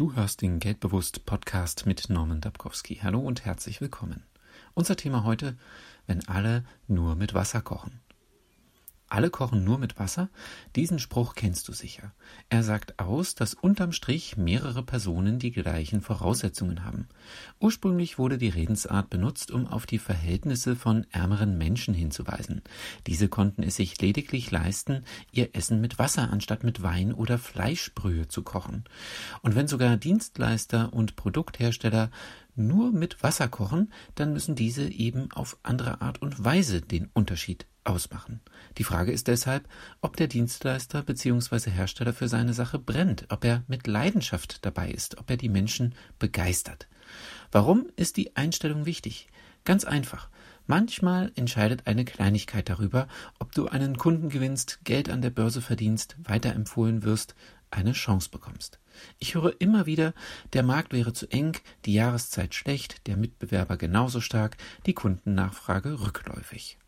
Du hörst den Geldbewusst Podcast mit Norman Dabkowski. Hallo und herzlich willkommen. Unser Thema heute, wenn alle nur mit Wasser kochen. Alle kochen nur mit Wasser? Diesen Spruch kennst du sicher. Er sagt aus, dass unterm Strich mehrere Personen die gleichen Voraussetzungen haben. Ursprünglich wurde die Redensart benutzt, um auf die Verhältnisse von ärmeren Menschen hinzuweisen. Diese konnten es sich lediglich leisten, ihr Essen mit Wasser anstatt mit Wein oder Fleischbrühe zu kochen. Und wenn sogar Dienstleister und Produkthersteller nur mit Wasser kochen, dann müssen diese eben auf andere Art und Weise den Unterschied ausmachen. Die Frage ist deshalb, ob der Dienstleister bzw. Hersteller für seine Sache brennt, ob er mit Leidenschaft dabei ist, ob er die Menschen begeistert. Warum ist die Einstellung wichtig? Ganz einfach. Manchmal entscheidet eine Kleinigkeit darüber, ob du einen Kunden gewinnst, Geld an der Börse verdienst, weiterempfohlen wirst, eine Chance bekommst. Ich höre immer wieder, der Markt wäre zu eng, die Jahreszeit schlecht, der Mitbewerber genauso stark, die Kundennachfrage rückläufig.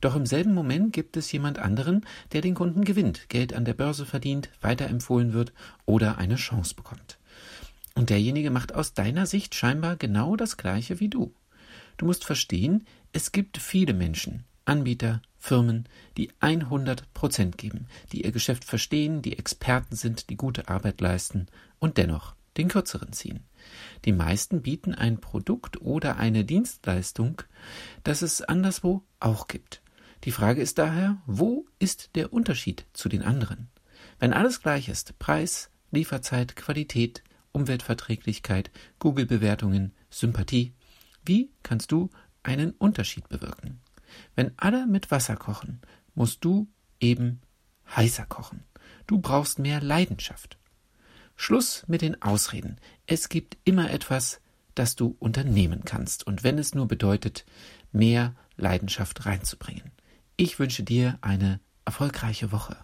Doch im selben Moment gibt es jemand anderen, der den Kunden gewinnt, Geld an der Börse verdient, weiterempfohlen wird oder eine Chance bekommt. Und derjenige macht aus deiner Sicht scheinbar genau das Gleiche wie du. Du musst verstehen, es gibt viele Menschen, Anbieter, Firmen, die 100 Prozent geben, die ihr Geschäft verstehen, die Experten sind, die gute Arbeit leisten und dennoch den kürzeren ziehen. Die meisten bieten ein Produkt oder eine Dienstleistung, das es anderswo auch gibt. Die Frage ist daher, wo ist der Unterschied zu den anderen? Wenn alles gleich ist, Preis, Lieferzeit, Qualität, Umweltverträglichkeit, Google-Bewertungen, Sympathie, wie kannst du einen Unterschied bewirken? Wenn alle mit Wasser kochen, musst du eben heißer kochen. Du brauchst mehr Leidenschaft. Schluss mit den Ausreden. Es gibt immer etwas, das du unternehmen kannst, und wenn es nur bedeutet, mehr Leidenschaft reinzubringen. Ich wünsche dir eine erfolgreiche Woche.